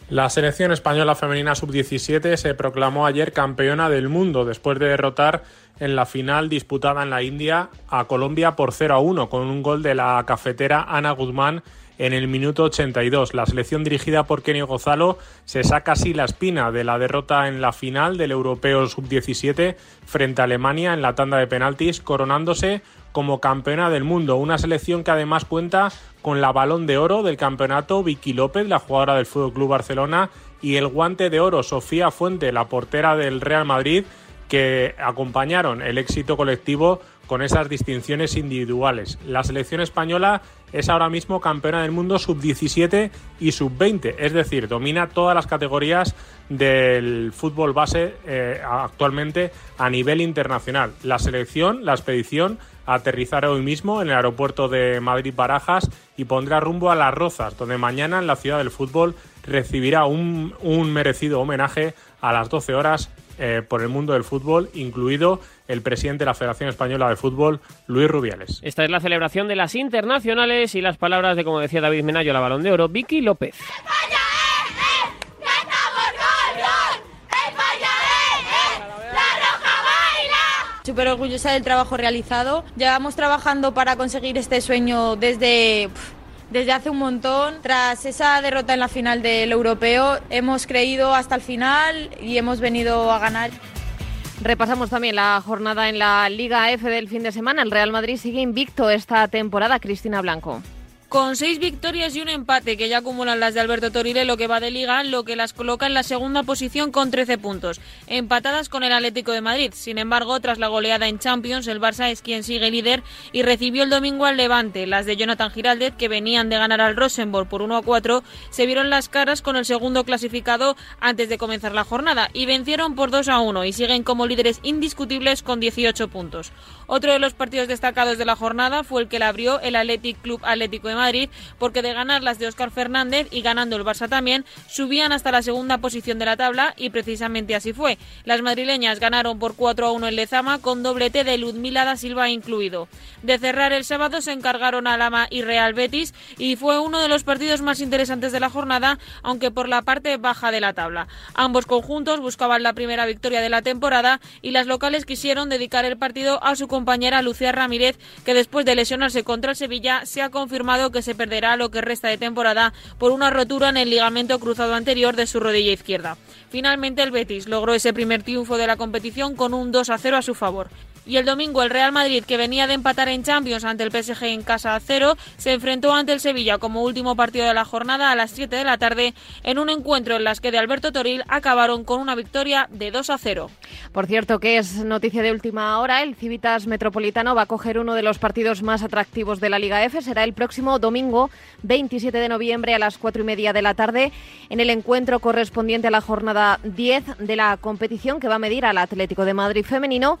La selección española femenina sub-17 se proclamó ayer campeona del mundo después de derrotar en la final disputada en la India a Colombia por 0 a 1 con un gol de la cafetera Ana Guzmán en el minuto 82. La selección dirigida por Kenny Gozalo se saca así la espina de la derrota en la final del Europeo Sub-17 frente a Alemania en la tanda de penaltis, coronándose como campeona del mundo. Una selección que además cuenta con la balón de oro del campeonato Vicky López, la jugadora del Fútbol Club Barcelona, y el guante de oro Sofía Fuente, la portera del Real Madrid, que acompañaron el éxito colectivo con esas distinciones individuales. La selección española es ahora mismo campeona del mundo sub-17 y sub-20, es decir, domina todas las categorías del fútbol base eh, actualmente a nivel internacional. La selección, la expedición, aterrizará hoy mismo en el aeropuerto de Madrid Barajas y pondrá rumbo a Las Rozas, donde mañana en la ciudad del fútbol recibirá un, un merecido homenaje a las 12 horas eh, por el mundo del fútbol, incluido el presidente de la Federación Española de Fútbol, Luis Rubiales. Esta es la celebración de las internacionales y las palabras de, como decía David Menayo, la balón de oro, Vicky López. Súper orgullosa del trabajo realizado. Llevamos trabajando para conseguir este sueño desde desde hace un montón. Tras esa derrota en la final del europeo, hemos creído hasta el final y hemos venido a ganar. Repasamos también la jornada en la Liga F del fin de semana. El Real Madrid sigue invicto esta temporada. Cristina Blanco. Con seis victorias y un empate que ya acumulan las de Alberto Torire, lo que va de liga, lo que las coloca en la segunda posición con 13 puntos, empatadas con el Atlético de Madrid. Sin embargo, tras la goleada en Champions, el Barça es quien sigue líder y recibió el domingo al Levante. Las de Jonathan Giraldez, que venían de ganar al Rosenborg por 1 a 4, se vieron las caras con el segundo clasificado antes de comenzar la jornada y vencieron por 2 a 1 y siguen como líderes indiscutibles con 18 puntos. Otro de los partidos destacados de la jornada fue el que le abrió el Athletic Club Atlético de Madrid, porque de ganar las de Óscar Fernández y ganando el Barça también, subían hasta la segunda posición de la tabla y precisamente así fue. Las madrileñas ganaron por 4 a 1 en Lezama con doblete de Ludmila da Silva incluido. De cerrar el sábado se encargaron a Lama y Real Betis y fue uno de los partidos más interesantes de la jornada, aunque por la parte baja de la tabla. Ambos conjuntos buscaban la primera victoria de la temporada y las locales quisieron dedicar el partido a su compañera Lucía Ramírez, que después de lesionarse contra el Sevilla se ha confirmado que se perderá lo que resta de temporada por una rotura en el ligamento cruzado anterior de su rodilla izquierda. Finalmente el Betis logró ese primer triunfo de la competición con un 2 a 0 a su favor. Y el domingo el Real Madrid, que venía de empatar en Champions ante el PSG en casa a cero, se enfrentó ante el Sevilla como último partido de la jornada a las 7 de la tarde en un encuentro en las que de Alberto Toril acabaron con una victoria de 2 a 0. Por cierto, que es noticia de última hora, el Civitas Metropolitano va a coger uno de los partidos más atractivos de la Liga F. Será el próximo domingo 27 de noviembre a las 4 y media de la tarde en el encuentro correspondiente a la jornada 10 de la competición que va a medir al Atlético de Madrid femenino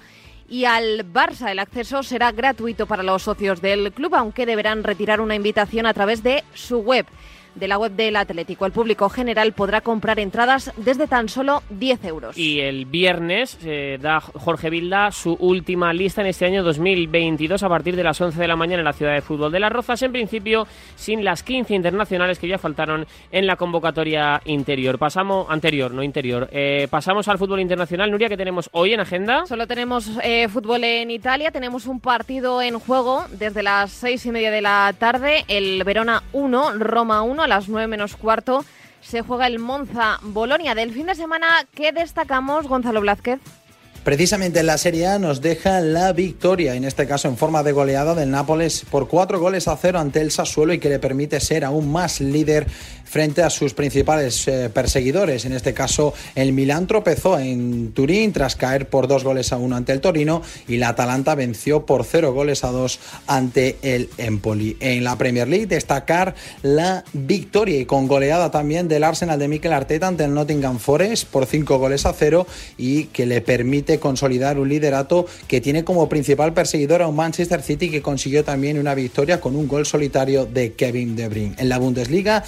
y al Barça. El acceso será gratuito para los socios del club, aunque deberán retirar una invitación a través de su web de la web del Atlético. El público general podrá comprar entradas desde tan solo 10 euros. Y el viernes eh, da Jorge Vilda su última lista en este año 2022 a partir de las 11 de la mañana en la ciudad de fútbol de Las Rozas, en principio sin las 15 internacionales que ya faltaron en la convocatoria interior. Pasamos anterior, no interior. Eh, pasamos al fútbol internacional. Nuria, que tenemos hoy en agenda? Solo tenemos eh, fútbol en Italia. Tenemos un partido en juego desde las seis y media de la tarde. El Verona 1, Roma 1 a las 9 menos cuarto se juega el Monza Bolonia del fin de semana. ¿Qué destacamos, Gonzalo Blázquez? Precisamente en la Serie A nos deja la victoria, en este caso en forma de goleada del Nápoles por cuatro goles a cero ante el Sassuolo y que le permite ser aún más líder frente a sus principales eh, perseguidores. En este caso, el Milán tropezó en Turín tras caer por dos goles a uno ante el Torino y la Atalanta venció por cero goles a dos ante el Empoli. En la Premier League destacar la victoria y con goleada también del Arsenal de Mikel Arteta ante el Nottingham Forest por cinco goles a cero y que le permite consolidar un liderato que tiene como principal perseguidor a un Manchester City que consiguió también una victoria con un gol solitario de Kevin De Bruyne. En la Bundesliga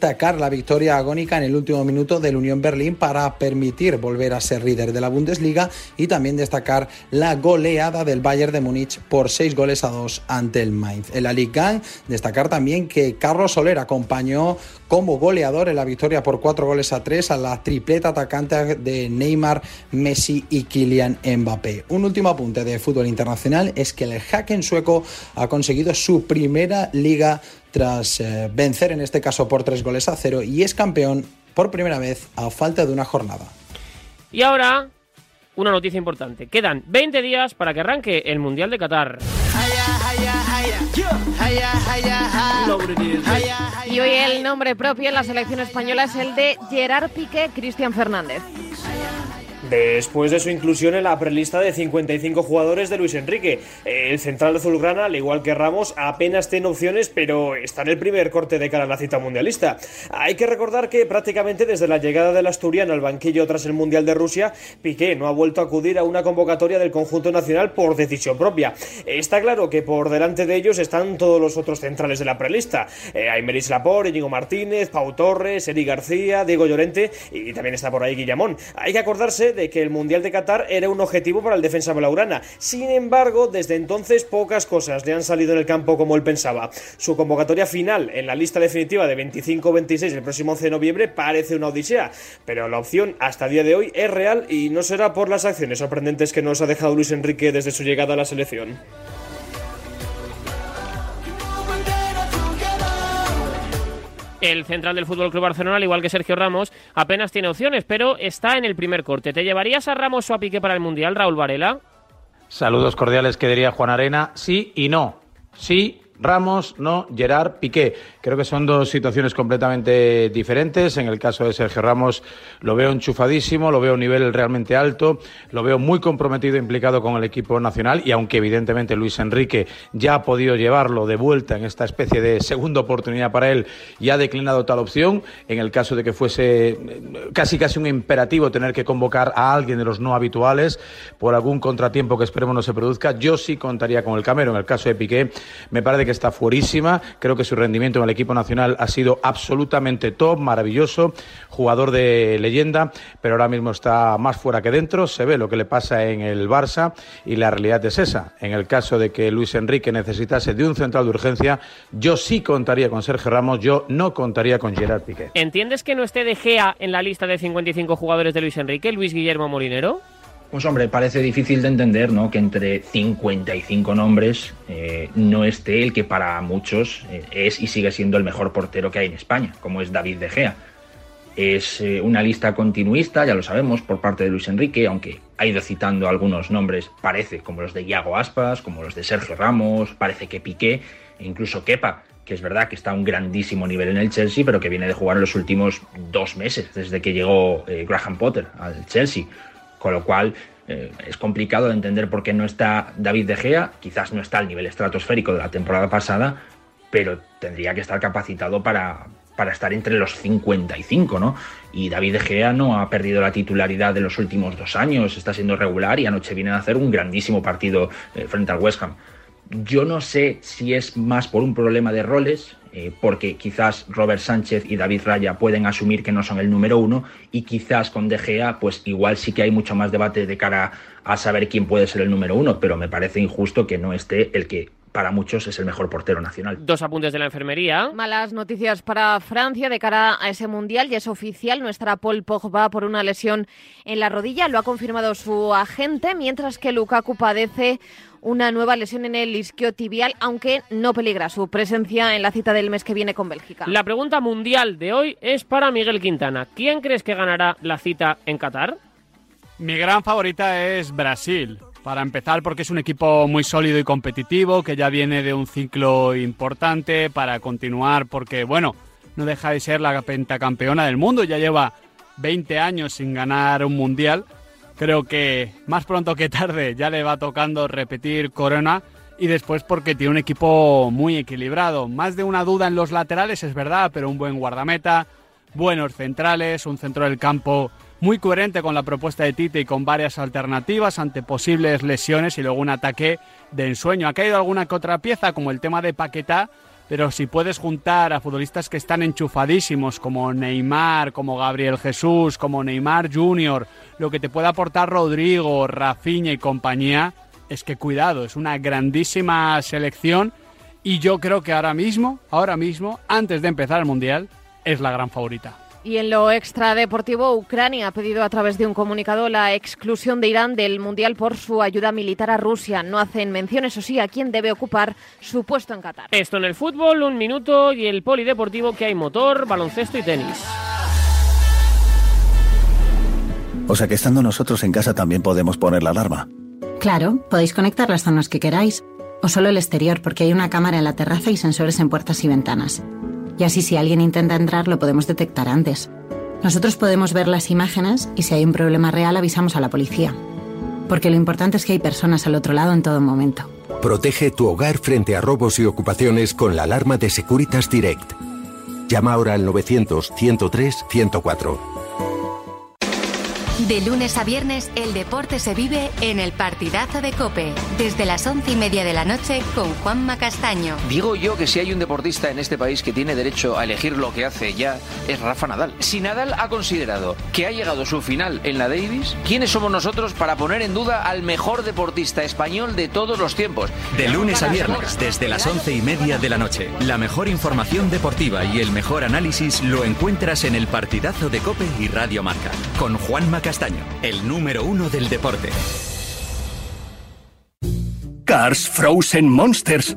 destacar la victoria agónica en el último minuto del Unión Berlín para permitir volver a ser líder de la Bundesliga y también destacar la goleada del Bayern de Múnich por seis goles a dos ante el Mainz. En la Ligue 1 destacar también que Carlos Soler acompañó como goleador en la victoria por cuatro goles a tres a la tripleta atacante de Neymar, Messi y Kylian Mbappé. Un último apunte de fútbol internacional es que el Hacken sueco ha conseguido su primera liga tras eh, vencer en este caso por tres goles a cero y es campeón por primera vez a falta de una jornada. Y ahora, una noticia importante. Quedan 20 días para que arranque el Mundial de Qatar. Y hoy el nombre propio en la selección española es el de Gerard Piqué Cristian Fernández. Después de su inclusión en la prelista de 55 jugadores de Luis Enrique, el central azulgrana, al igual que Ramos, apenas tiene opciones, pero está en el primer corte de cara a la cita mundialista. Hay que recordar que prácticamente desde la llegada del asturiano al banquillo tras el Mundial de Rusia, Piqué no ha vuelto a acudir a una convocatoria del conjunto nacional por decisión propia. Está claro que por delante de ellos están todos los otros centrales de la prelista. Eh, Aymeris Lapor, Íñigo Martínez, Pau Torres, Eri García, Diego Llorente y también está por ahí Guillamón. Hay que acordarse de que el Mundial de Qatar era un objetivo para el defensa belaurana. Sin embargo, desde entonces pocas cosas le han salido en el campo como él pensaba. Su convocatoria final en la lista definitiva de 25-26 el próximo 11 de noviembre parece una odisea, pero la opción hasta día de hoy es real y no será por las acciones sorprendentes que nos ha dejado Luis Enrique desde su llegada a la selección. El central del Fútbol Club Barcelona, al igual que Sergio Ramos, apenas tiene opciones, pero está en el primer corte. ¿Te llevarías a Ramos o a Piqué para el Mundial, Raúl Varela? Saludos cordiales que diría Juan Arena. Sí y no. Sí Ramos, no Gerard Piqué. Creo que son dos situaciones completamente diferentes. En el caso de Sergio Ramos lo veo enchufadísimo, lo veo a un nivel realmente alto, lo veo muy comprometido implicado con el equipo nacional y aunque evidentemente Luis Enrique ya ha podido llevarlo de vuelta en esta especie de segunda oportunidad para él y ha declinado tal opción, en el caso de que fuese eh, casi casi un imperativo tener que convocar a alguien de los no habituales por algún contratiempo que esperemos no se produzca, yo sí contaría con el Camero. En el caso de Piqué me parece que está fuerísima. Creo que su rendimiento en el equipo nacional ha sido absolutamente top, maravilloso, jugador de leyenda, pero ahora mismo está más fuera que dentro. Se ve lo que le pasa en el Barça y la realidad es esa. En el caso de que Luis Enrique necesitase de un central de urgencia, yo sí contaría con Sergio Ramos, yo no contaría con Gerard Piqué. ¿Entiendes que no esté De Gea en la lista de 55 jugadores de Luis Enrique, Luis Guillermo Molinero? Pues hombre, parece difícil de entender ¿no? que entre 55 nombres eh, no esté el que para muchos eh, es y sigue siendo el mejor portero que hay en España, como es David De Gea. Es eh, una lista continuista, ya lo sabemos, por parte de Luis Enrique, aunque ha ido citando algunos nombres, parece, como los de Iago Aspas, como los de Sergio Ramos, parece que Piqué, e incluso Kepa, que es verdad que está a un grandísimo nivel en el Chelsea, pero que viene de jugar en los últimos dos meses, desde que llegó Graham Potter al Chelsea. Con lo cual eh, es complicado de entender por qué no está David De Gea, quizás no está al nivel estratosférico de la temporada pasada, pero tendría que estar capacitado para, para estar entre los 55, ¿no? Y David De Gea no ha perdido la titularidad de los últimos dos años, está siendo regular y anoche viene a hacer un grandísimo partido eh, frente al West Ham. Yo no sé si es más por un problema de roles, eh, porque quizás Robert Sánchez y David Raya pueden asumir que no son el número uno y quizás con De Gea pues igual sí que hay mucho más debate de cara a saber quién puede ser el número uno, pero me parece injusto que no esté el que para muchos es el mejor portero nacional. Dos apuntes de la enfermería. Malas noticias para Francia de cara a ese mundial y es oficial. Nuestra Paul Pogba por una lesión en la rodilla. Lo ha confirmado su agente, mientras que Lukaku padece una nueva lesión en el isquiotibial, aunque no peligra su presencia en la cita del mes que viene con Bélgica. La pregunta mundial de hoy es para Miguel Quintana. ¿Quién crees que ganará la cita en Qatar? Mi gran favorita es Brasil. Para empezar, porque es un equipo muy sólido y competitivo, que ya viene de un ciclo importante. Para continuar, porque, bueno, no deja de ser la pentacampeona del mundo. Ya lleva 20 años sin ganar un mundial Creo que más pronto que tarde ya le va tocando repetir Corona y después porque tiene un equipo muy equilibrado. Más de una duda en los laterales, es verdad, pero un buen guardameta, buenos centrales, un centro del campo muy coherente con la propuesta de Tite y con varias alternativas ante posibles lesiones y luego un ataque de ensueño. Ha caído alguna que otra pieza, como el tema de Paquetá, pero si puedes juntar a futbolistas que están enchufadísimos como Neymar, como Gabriel Jesús, como Neymar Junior, lo que te puede aportar Rodrigo, Rafinha y compañía, es que cuidado, es una grandísima selección y yo creo que ahora mismo, ahora mismo, antes de empezar el Mundial, es la gran favorita. Y en lo extradeportivo, Ucrania ha pedido a través de un comunicado la exclusión de Irán del Mundial por su ayuda militar a Rusia. No hacen mención, eso sí, a quién debe ocupar su puesto en Qatar. Esto en el fútbol, un minuto y el polideportivo que hay motor, baloncesto y tenis. O sea que estando nosotros en casa también podemos poner la alarma. Claro, podéis conectar las zonas que queráis o solo el exterior porque hay una cámara en la terraza y sensores en puertas y ventanas. Y así si alguien intenta entrar lo podemos detectar antes. Nosotros podemos ver las imágenes y si hay un problema real avisamos a la policía. Porque lo importante es que hay personas al otro lado en todo momento. Protege tu hogar frente a robos y ocupaciones con la alarma de Securitas Direct. Llama ahora al 900 103 104. De lunes a viernes, el deporte se vive en el partidazo de Cope, desde las once y media de la noche con Juanma Castaño. Digo yo que si hay un deportista en este país que tiene derecho a elegir lo que hace ya, es Rafa Nadal. Si Nadal ha considerado que ha llegado su final en la Davis, ¿quiénes somos nosotros para poner en duda al mejor deportista español de todos los tiempos? De lunes a viernes, desde las once y media de la noche, la mejor información deportiva y el mejor análisis lo encuentras en el partidazo de Cope y Radio Marca, con Juanma Castaño el número uno del deporte. Cars Frozen Monsters.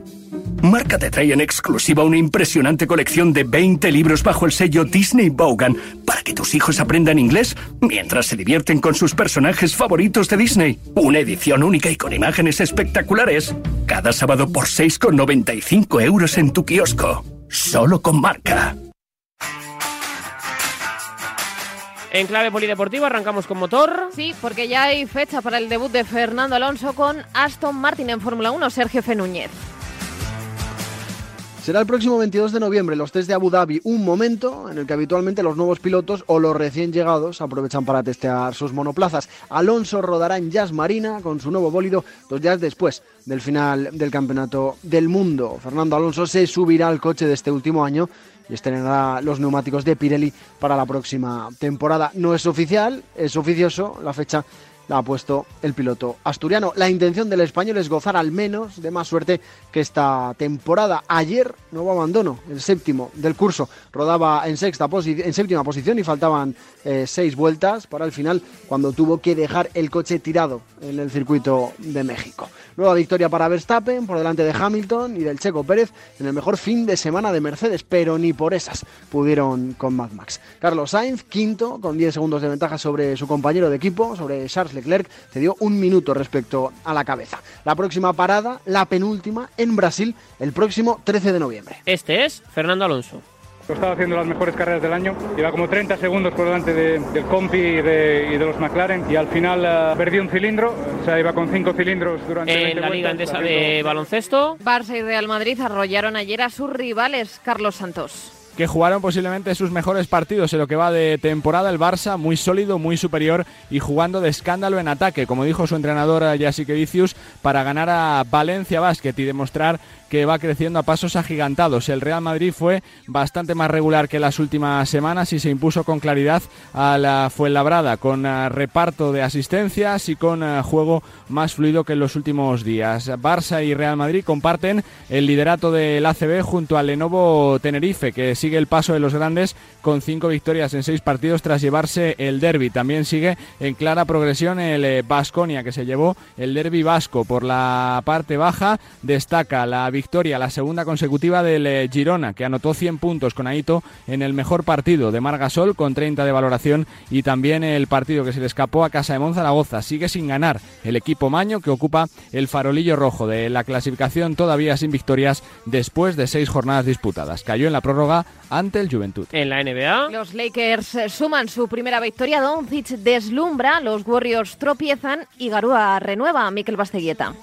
Marca te trae en exclusiva una impresionante colección de 20 libros bajo el sello Disney Bogan para que tus hijos aprendan inglés mientras se divierten con sus personajes favoritos de Disney. Una edición única y con imágenes espectaculares. Cada sábado por 6,95 euros en tu kiosco. Solo con marca. En clave polideportiva arrancamos con motor. Sí, porque ya hay fecha para el debut de Fernando Alonso con Aston Martin en Fórmula 1, Sergio Fenúñez. Será el próximo 22 de noviembre los test de Abu Dhabi, un momento en el que habitualmente los nuevos pilotos o los recién llegados aprovechan para testear sus monoplazas. Alonso rodará en Jazz Marina con su nuevo bólido dos días después del final del Campeonato del Mundo. Fernando Alonso se subirá al coche de este último año y estrenará los neumáticos de Pirelli para la próxima temporada. No es oficial, es oficioso la fecha la ha puesto el piloto asturiano. La intención del español es gozar al menos de más suerte que esta temporada. Ayer, nuevo abandono, el séptimo del curso. Rodaba en, sexta en séptima posición y faltaban eh, seis vueltas para el final cuando tuvo que dejar el coche tirado en el circuito de México. Nueva victoria para Verstappen por delante de Hamilton y del Checo Pérez en el mejor fin de semana de Mercedes, pero ni por esas pudieron con Mad Max. Carlos Sainz, quinto, con 10 segundos de ventaja sobre su compañero de equipo, sobre Charles Leclerc, cedió un minuto respecto a la cabeza. La próxima parada, la penúltima, en Brasil, el próximo 13 de noviembre. Este es Fernando Alonso. Estaba haciendo las mejores carreras del año, iba como 30 segundos por delante del Compi y de, los McLaren y al final uh, perdí un cilindro, o sea, iba con cinco cilindros durante En la Liga Endesa de baloncesto. Barça y Real Madrid arrollaron ayer a sus rivales, Carlos Santos que jugaron posiblemente sus mejores partidos en lo que va de temporada. El Barça muy sólido, muy superior y jugando de escándalo en ataque, como dijo su entrenador Jasique Vicius, para ganar a Valencia Basket y demostrar que va creciendo a pasos agigantados. El Real Madrid fue bastante más regular que las últimas semanas y se impuso con claridad a la Fuenlabrada, con eh, reparto de asistencias y con eh, juego más fluido que en los últimos días. Barça y Real Madrid comparten el liderato del ACB junto al Lenovo Tenerife, que sigue el paso de los grandes con cinco victorias en seis partidos tras llevarse el derby. También sigue en clara progresión el Vasconia, eh, que se llevó el derby vasco por la parte baja. Destaca la victoria la segunda consecutiva del eh, Girona, que anotó 100 puntos con Aito en el mejor partido de Margasol, con 30 de valoración, y también el partido que se le escapó a Casa de Monzaragoza. Sigue sin ganar el equipo Maño, que ocupa el farolillo rojo de la clasificación, todavía sin victorias después de seis jornadas disputadas. Cayó en la prórroga ante el Juventud. En la NBA. Los Lakers suman su primera victoria. Doncic deslumbra, los Warriors tropiezan y Garúa renueva a Mikel Basteguieta.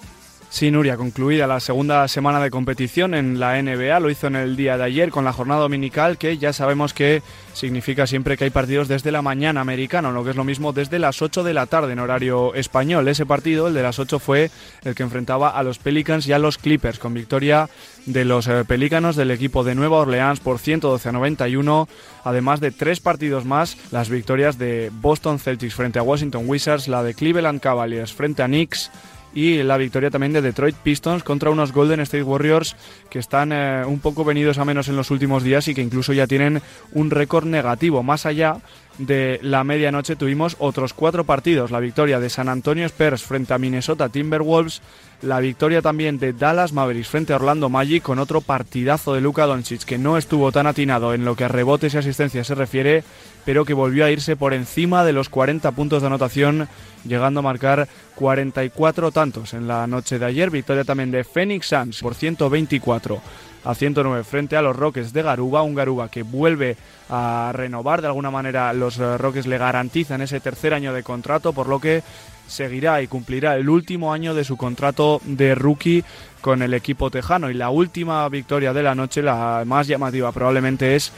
Sí, Nuria, concluida la segunda semana de competición en la NBA, lo hizo en el día de ayer con la jornada dominical, que ya sabemos que significa siempre que hay partidos desde la mañana americano, lo que es lo mismo desde las 8 de la tarde en horario español. Ese partido, el de las 8, fue el que enfrentaba a los Pelicans y a los Clippers, con victoria de los eh, Pelícanos del equipo de Nueva Orleans por 112 a 91, además de tres partidos más, las victorias de Boston Celtics frente a Washington Wizards, la de Cleveland Cavaliers frente a Knicks, y la victoria también de Detroit Pistons contra unos Golden State Warriors que están eh, un poco venidos a menos en los últimos días y que incluso ya tienen un récord negativo. Más allá de la medianoche tuvimos otros cuatro partidos. La victoria de San Antonio Spurs frente a Minnesota Timberwolves, la victoria también de Dallas Mavericks frente a Orlando Magic con otro partidazo de Luka Doncic que no estuvo tan atinado en lo que a rebotes y asistencias se refiere, pero que volvió a irse por encima de los 40 puntos de anotación, llegando a marcar 44 tantos en la noche de ayer. Victoria también de Phoenix Suns por 124 a 109 frente a los Rockets de Garuba, un Garuba que vuelve a renovar de alguna manera los eh, Rockets le garantizan ese tercer año de contrato, por lo que seguirá y cumplirá el último año de su contrato de rookie con el equipo tejano y la última victoria de la noche, la más llamativa probablemente es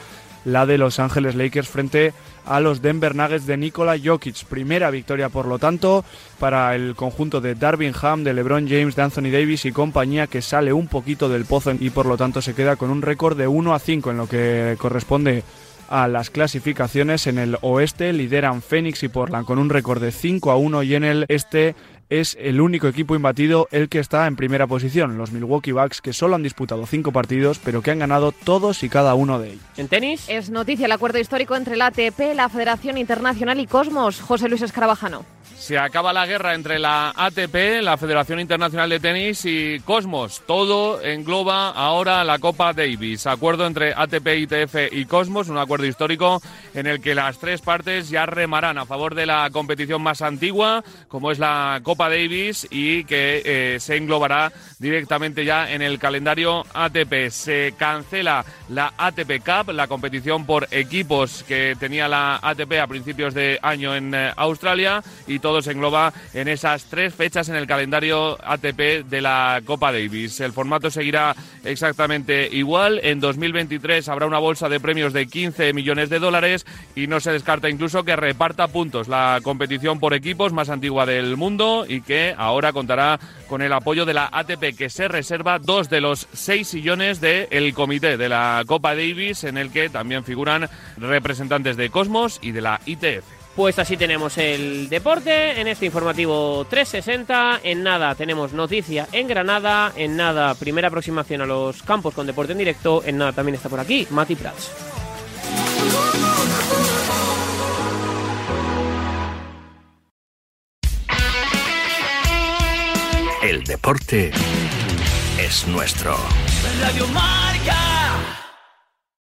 la de Los Ángeles Lakers frente a los Denver Nuggets de Nikola Jokic. Primera victoria, por lo tanto, para el conjunto de Darvin Ham, de LeBron James, de Anthony Davis y compañía que sale un poquito del pozo y por lo tanto se queda con un récord de 1 a 5 en lo que corresponde a las clasificaciones. En el oeste lideran Phoenix y Portland con un récord de 5 a 1 y en el este es el único equipo imbatido el que está en primera posición, los Milwaukee Bucks, que solo han disputado cinco partidos, pero que han ganado todos y cada uno de ellos. ¿En tenis? Es noticia el acuerdo histórico entre la ATP, la Federación Internacional y Cosmos. José Luis Escarabajano. Se acaba la guerra entre la ATP, la Federación Internacional de Tenis, y Cosmos. Todo engloba ahora la Copa Davis. Acuerdo entre ATP, ITF y Cosmos, un acuerdo histórico en el que las tres partes ya remarán a favor de la competición más antigua, como es la Copa Davis, y que eh, se englobará directamente ya en el calendario ATP. Se cancela la ATP Cup, la competición por equipos que tenía la ATP a principios de año en eh, Australia, todo se engloba en esas tres fechas en el calendario ATP de la Copa Davis. El formato seguirá exactamente igual. En 2023 habrá una bolsa de premios de 15 millones de dólares y no se descarta incluso que reparta puntos la competición por equipos más antigua del mundo y que ahora contará con el apoyo de la ATP que se reserva dos de los seis sillones del comité de la Copa Davis en el que también figuran representantes de Cosmos y de la ITF. Pues así tenemos el deporte en este informativo 360. En nada tenemos noticia en Granada. En nada, primera aproximación a los campos con deporte en directo. En nada también está por aquí Mati Prats. El deporte es nuestro. Radio Marca.